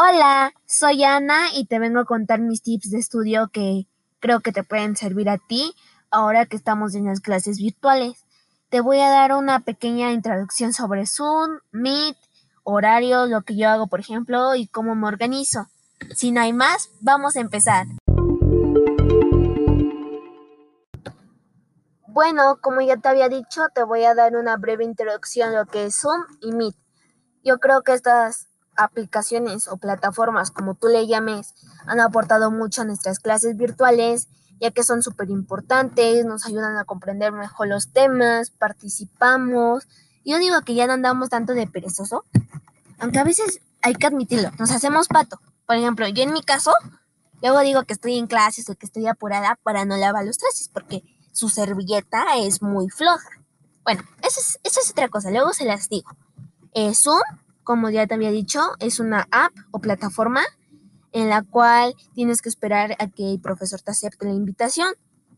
Hola, soy Ana y te vengo a contar mis tips de estudio que creo que te pueden servir a ti ahora que estamos en las clases virtuales. Te voy a dar una pequeña introducción sobre Zoom, Meet, horario, lo que yo hago, por ejemplo, y cómo me organizo. Si no hay más, vamos a empezar. Bueno, como ya te había dicho, te voy a dar una breve introducción a lo que es Zoom y Meet. Yo creo que estas aplicaciones o plataformas, como tú le llames, han aportado mucho a nuestras clases virtuales, ya que son súper importantes, nos ayudan a comprender mejor los temas, participamos. Yo digo que ya no andamos tanto de perezoso, aunque a veces hay que admitirlo, nos hacemos pato. Por ejemplo, yo en mi caso, luego digo que estoy en clases o que estoy apurada para no lavar los trastes, porque su servilleta es muy floja. Bueno, eso es, eso es otra cosa, luego se las digo. Eh, Zoom, como ya te había dicho, es una app o plataforma en la cual tienes que esperar a que el profesor te acepte la invitación.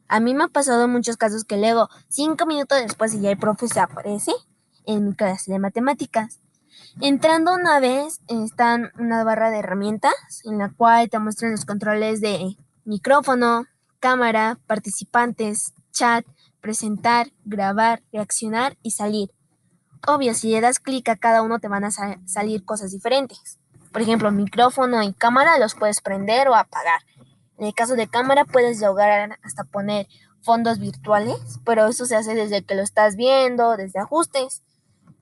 A mí me ha pasado muchos casos que luego, cinco minutos después, y ya el profesor aparece en mi clase de matemáticas. Entrando una vez, están una barra de herramientas en la cual te muestran los controles de micrófono, cámara, participantes, chat, presentar, grabar, reaccionar y salir. Obvio, si le das clic a cada uno te van a salir cosas diferentes. Por ejemplo, micrófono y cámara los puedes prender o apagar. En el caso de cámara puedes lograr hasta poner fondos virtuales, pero eso se hace desde que lo estás viendo, desde ajustes.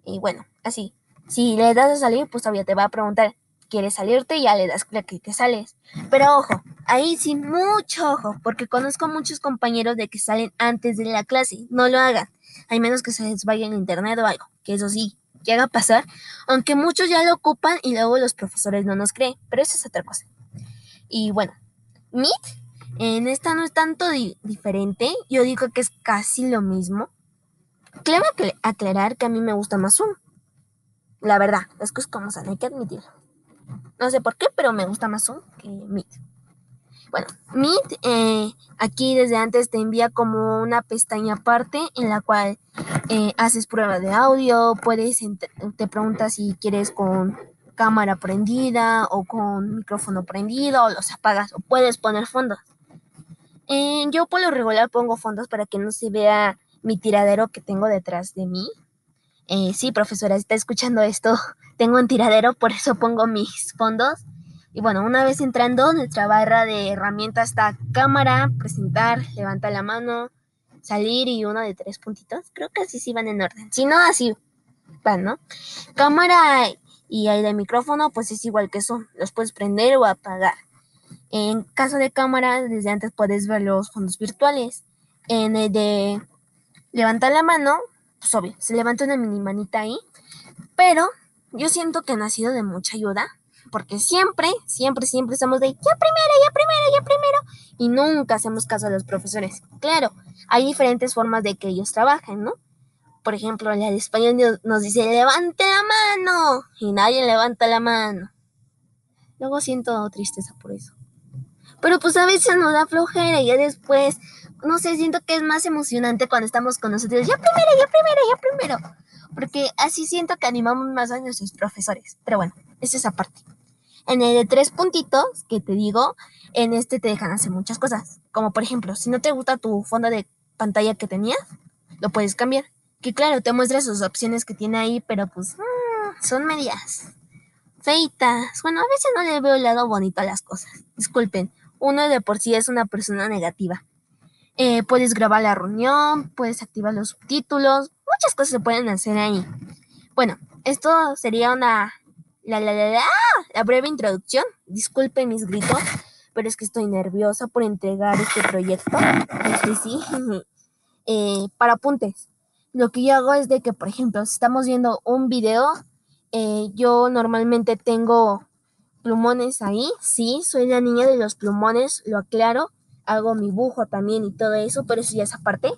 Y bueno, así. Si le das a salir, pues todavía te va a preguntar, ¿quieres salirte? Y ya le das clic y te sales. Pero ojo, ahí sí, mucho ojo, porque conozco muchos compañeros de que salen antes de la clase. No lo hagan. Hay menos que se les vaya en internet o algo, que eso sí, llega a pasar, aunque muchos ya lo ocupan y luego los profesores no nos creen, pero eso es otra cosa. Y bueno, Meet, en esta no es tanto diferente, yo digo que es casi lo mismo. Claro que aclarar que a mí me gusta más Zoom. La verdad, es que es como son, hay que admitirlo. No sé por qué, pero me gusta más Zoom que Meet. Bueno, Meet eh, aquí desde antes te envía como una pestaña aparte en la cual eh, haces prueba de audio, puedes, te preguntas si quieres con cámara prendida o con micrófono prendido o los apagas o puedes poner fondos. Eh, yo por lo regular pongo fondos para que no se vea mi tiradero que tengo detrás de mí. sí, profesora, está escuchando esto. Tengo un tiradero, por eso pongo mis fondos. Y bueno, una vez entrando, nuestra barra de herramientas está cámara, presentar, levanta la mano, salir y uno de tres puntitos. Creo que así sí van en orden. Si no, así van, ¿no? Cámara y el de micrófono, pues es igual que eso. Los puedes prender o apagar. En caso de cámara, desde antes puedes ver los fondos virtuales. En el de levantar la mano, pues obvio, se levanta una mini manita ahí. Pero yo siento que no ha sido de mucha ayuda porque siempre, siempre, siempre estamos de ya primero, ya primero, ya primero, y nunca hacemos caso a los profesores. Claro, hay diferentes formas de que ellos trabajen, ¿no? Por ejemplo, de español nos dice levante la mano, y nadie levanta la mano. Luego siento tristeza por eso. Pero pues a veces nos da flojera y ya después, no sé, siento que es más emocionante cuando estamos con nosotros. Ya primero, ya primero, ya primero. Porque así siento que animamos más a nuestros profesores. Pero bueno, esa es aparte. En el de tres puntitos, que te digo, en este te dejan hacer muchas cosas. Como por ejemplo, si no te gusta tu fondo de pantalla que tenías, lo puedes cambiar. Que claro, te muestra sus opciones que tiene ahí, pero pues mm, son medias feitas. Bueno, a veces no le veo el lado bonito a las cosas. Disculpen, uno de por sí es una persona negativa. Eh, puedes grabar la reunión, puedes activar los subtítulos, muchas cosas se pueden hacer ahí. Bueno, esto sería una la, la, la, la, breve introducción. Disculpen mis gritos, pero es que estoy nerviosa por entregar este proyecto. Este sí. eh, para apuntes. Lo que yo hago es de que, por ejemplo, si estamos viendo un video, eh, yo normalmente tengo plumones ahí. Sí, soy la niña de los plumones, lo aclaro. Hago mi bujo también y todo eso, pero eso ya es aparte.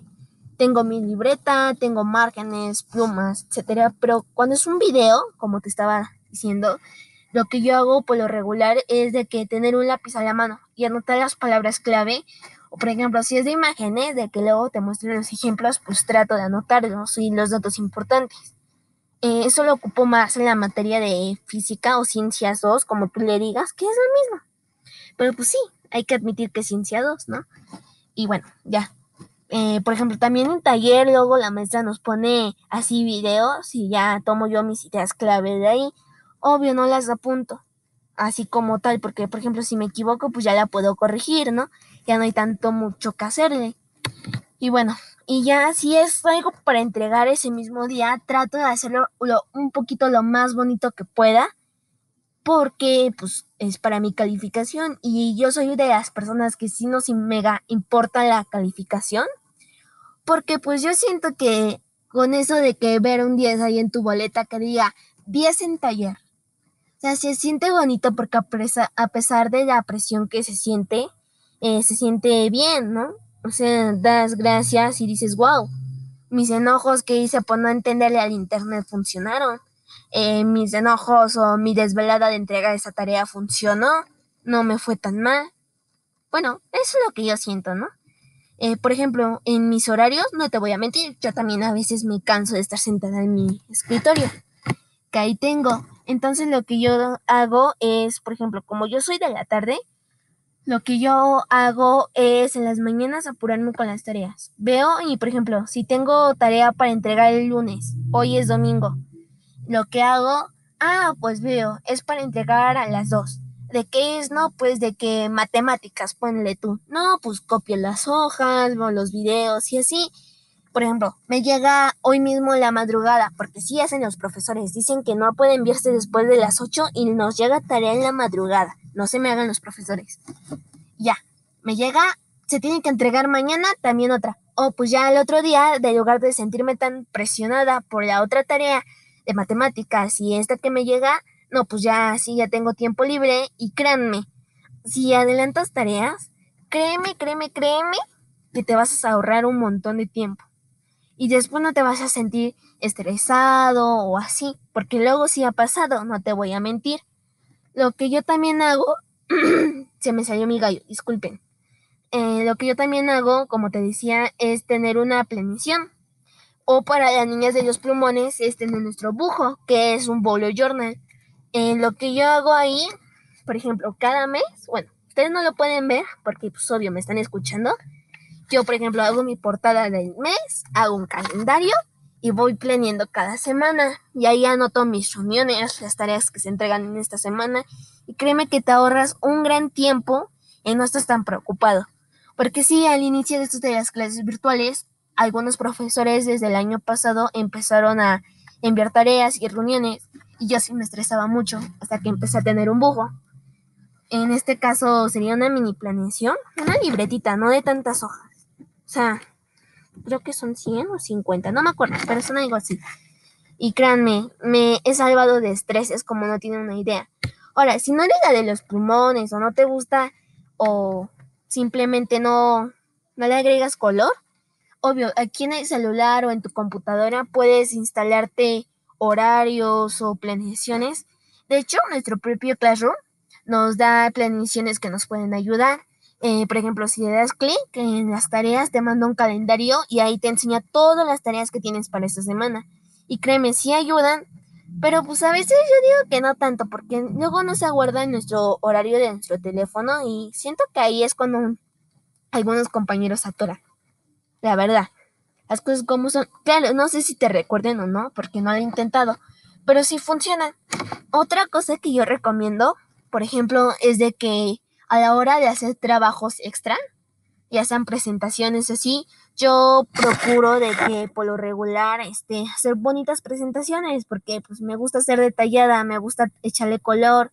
Tengo mi libreta, tengo márgenes, plumas, etcétera. Pero cuando es un video, como te estaba diciendo, lo que yo hago por lo regular es de que tener un lápiz a la mano y anotar las palabras clave. O por ejemplo, si es de imágenes, de que luego te muestren los ejemplos, pues trato de anotarlos y los datos importantes. Eh, eso lo ocupo más en la materia de física o ciencias 2, como tú le digas, que es lo mismo. Pero pues sí, hay que admitir que es ciencia 2, ¿no? Y bueno, ya. Eh, por ejemplo, también en taller luego la maestra nos pone así videos y ya tomo yo mis ideas clave de ahí. Obvio, no las apunto así como tal, porque por ejemplo si me equivoco pues ya la puedo corregir, ¿no? Ya no hay tanto mucho que hacerle. Y bueno, y ya si es algo para entregar ese mismo día, trato de hacerlo un poquito lo más bonito que pueda, porque pues es para mi calificación y yo soy de las personas que sí nos mega importa la calificación, porque pues yo siento que con eso de que ver un 10 ahí en tu boleta que diga 10 en taller, sea, se siente bonito porque a pesar de la presión que se siente, eh, se siente bien, ¿no? O sea, das gracias y dices, wow, mis enojos que hice por no entenderle al internet funcionaron. Eh, mis enojos o mi desvelada de entrega de esa tarea funcionó. No me fue tan mal. Bueno, eso es lo que yo siento, ¿no? Eh, por ejemplo, en mis horarios, no te voy a mentir, yo también a veces me canso de estar sentada en mi escritorio, que ahí tengo entonces lo que yo hago es, por ejemplo, como yo soy de la tarde, lo que yo hago es en las mañanas apurarme con las tareas. Veo y, por ejemplo, si tengo tarea para entregar el lunes, hoy es domingo, lo que hago, ah, pues veo, es para entregar a las dos. ¿De qué es? No, pues de que matemáticas, ponle tú. No, pues copio las hojas, veo los videos y así. Por ejemplo, me llega hoy mismo la madrugada, porque sí hacen los profesores, dicen que no puede enviarse después de las 8 y nos llega tarea en la madrugada. No se me hagan los profesores. Ya, me llega, se tiene que entregar mañana también otra. O pues ya el otro día, de lugar de sentirme tan presionada por la otra tarea de matemáticas y esta que me llega, no, pues ya sí, ya tengo tiempo libre y créanme, si adelantas tareas, créeme, créeme, créeme que te vas a ahorrar un montón de tiempo y después no te vas a sentir estresado o así, porque luego sí ha pasado, no te voy a mentir. Lo que yo también hago, se me salió mi gallo, disculpen. Eh, lo que yo también hago, como te decía, es tener una planición. O para las niñas de los plumones es tener nuestro bujo, que es un bolo journal. Eh, lo que yo hago ahí, por ejemplo, cada mes, bueno, ustedes no lo pueden ver porque pues obvio me están escuchando, yo, por ejemplo, hago mi portada del mes, hago un calendario y voy planeando cada semana. Y ahí anoto mis reuniones, las tareas que se entregan en esta semana. Y créeme que te ahorras un gran tiempo y no estás tan preocupado. Porque sí, al inicio de estas de las clases virtuales, algunos profesores desde el año pasado empezaron a enviar tareas y reuniones y yo sí me estresaba mucho hasta que empecé a tener un bujo. En este caso sería una mini planeación, una libretita, no de tantas hojas. O sea, creo que son 100 o 50, no me acuerdo, pero son algo así. Y créanme, me he salvado de estreses como no tienen una idea. Ahora, si no eres la de los pulmones o no te gusta o simplemente no, no le agregas color, obvio, aquí en el celular o en tu computadora puedes instalarte horarios o planeaciones. De hecho, nuestro propio Classroom nos da planeaciones que nos pueden ayudar. Eh, por ejemplo, si le das clic en las tareas, te manda un calendario y ahí te enseña todas las tareas que tienes para esta semana. Y créeme, sí ayudan, pero pues a veces yo digo que no tanto, porque luego no se aguarda en nuestro horario de nuestro teléfono y siento que ahí es cuando algunos compañeros atoran. La verdad, las cosas como son. Claro, no sé si te recuerden o no, porque no lo he intentado, pero sí funcionan. Otra cosa que yo recomiendo, por ejemplo, es de que a la hora de hacer trabajos extra, ya sean presentaciones así, yo procuro de que por lo regular este, hacer bonitas presentaciones porque pues me gusta ser detallada, me gusta echarle color.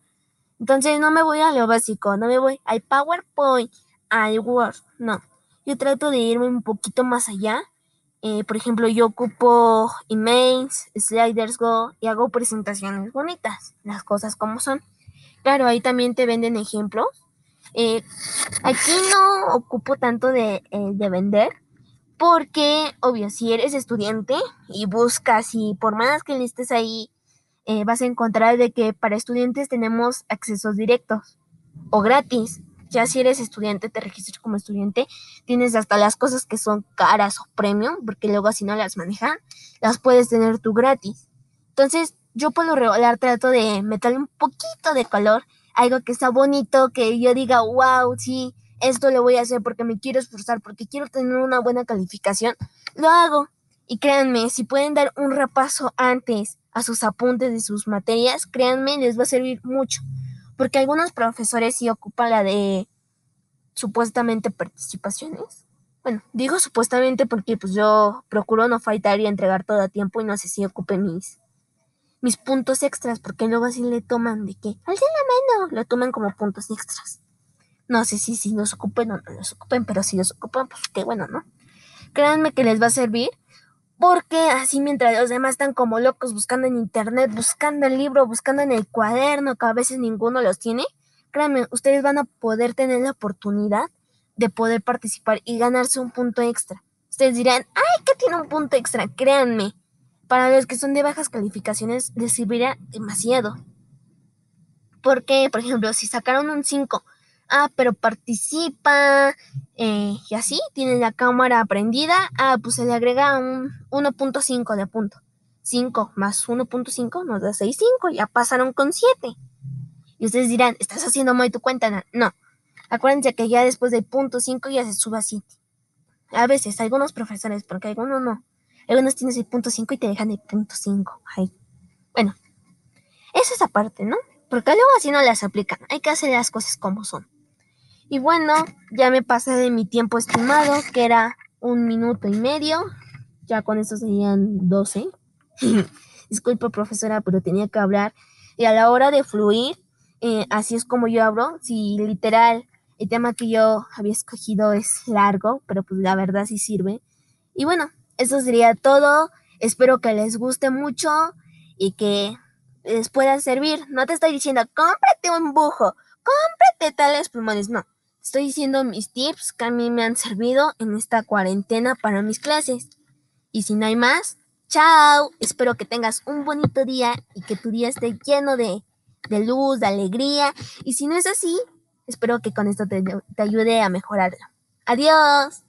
Entonces no me voy a lo básico, no me voy al PowerPoint, al Word, no. Yo trato de irme un poquito más allá. Eh, por ejemplo, yo ocupo emails, sliders go y hago presentaciones bonitas, las cosas como son. Claro, ahí también te venden ejemplos eh, aquí no ocupo tanto de, eh, de, vender porque, obvio, si eres estudiante y buscas y por más que estés ahí, eh, vas a encontrar de que para estudiantes tenemos accesos directos o gratis. Ya si eres estudiante, te registras como estudiante, tienes hasta las cosas que son caras o premium, porque luego si no las manejan, las puedes tener tú gratis. Entonces, yo por lo regular trato de meterle un poquito de color, algo que está bonito, que yo diga, wow, sí, esto lo voy a hacer porque me quiero esforzar, porque quiero tener una buena calificación, lo hago. Y créanme, si pueden dar un repaso antes a sus apuntes de sus materias, créanme, les va a servir mucho. Porque algunos profesores sí ocupan la de supuestamente participaciones. Bueno, digo supuestamente porque pues yo procuro no faltar y entregar todo a tiempo y no sé si ocupe mis, mis puntos extras, porque luego así le toman de que, al la mano, lo toman como puntos extras. No sé si, si los ocupen o no los ocupen, pero si los ocupan, pues qué bueno, ¿no? Créanme que les va a servir porque así mientras los demás están como locos buscando en internet, buscando el libro, buscando en el cuaderno, que a veces ninguno los tiene, créanme, ustedes van a poder tener la oportunidad de poder participar y ganarse un punto extra. Ustedes dirán, ay, ¿qué tiene un punto extra? Créanme, para los que son de bajas calificaciones les servirá demasiado. Porque, por ejemplo, si sacaron un 5 ah, pero participa eh, y así, tiene la cámara prendida, ah, pues se le agrega un 1.5 de punto. 5 más 1.5 nos da 6.5, ya pasaron con 7. Y ustedes dirán, ¿estás haciendo mal tu cuenta? No. Acuérdense que ya después del punto 5 ya se sube a 7. A veces, algunos profesores, porque algunos no. Algunos tienes el punto 5 y te dejan el punto 5. Bueno, eso es aparte, ¿no? Porque luego así no las aplican. Hay que hacer las cosas como son. Y bueno, ya me pasé de mi tiempo estimado, que era un minuto y medio. Ya con eso serían 12. Disculpe, profesora, pero tenía que hablar. Y a la hora de fluir, eh, así es como yo hablo. Si literal el tema que yo había escogido es largo, pero pues la verdad sí sirve. Y bueno, eso sería todo. Espero que les guste mucho y que les pueda servir. No te estoy diciendo, cómprate un bujo, cómprate tales plumones. No, Estoy diciendo mis tips que a mí me han servido en esta cuarentena para mis clases. Y si no hay más, chao. Espero que tengas un bonito día y que tu día esté lleno de, luz, de alegría. Y si no es así, espero que con esto te, te ayude a mejorarlo. Adiós.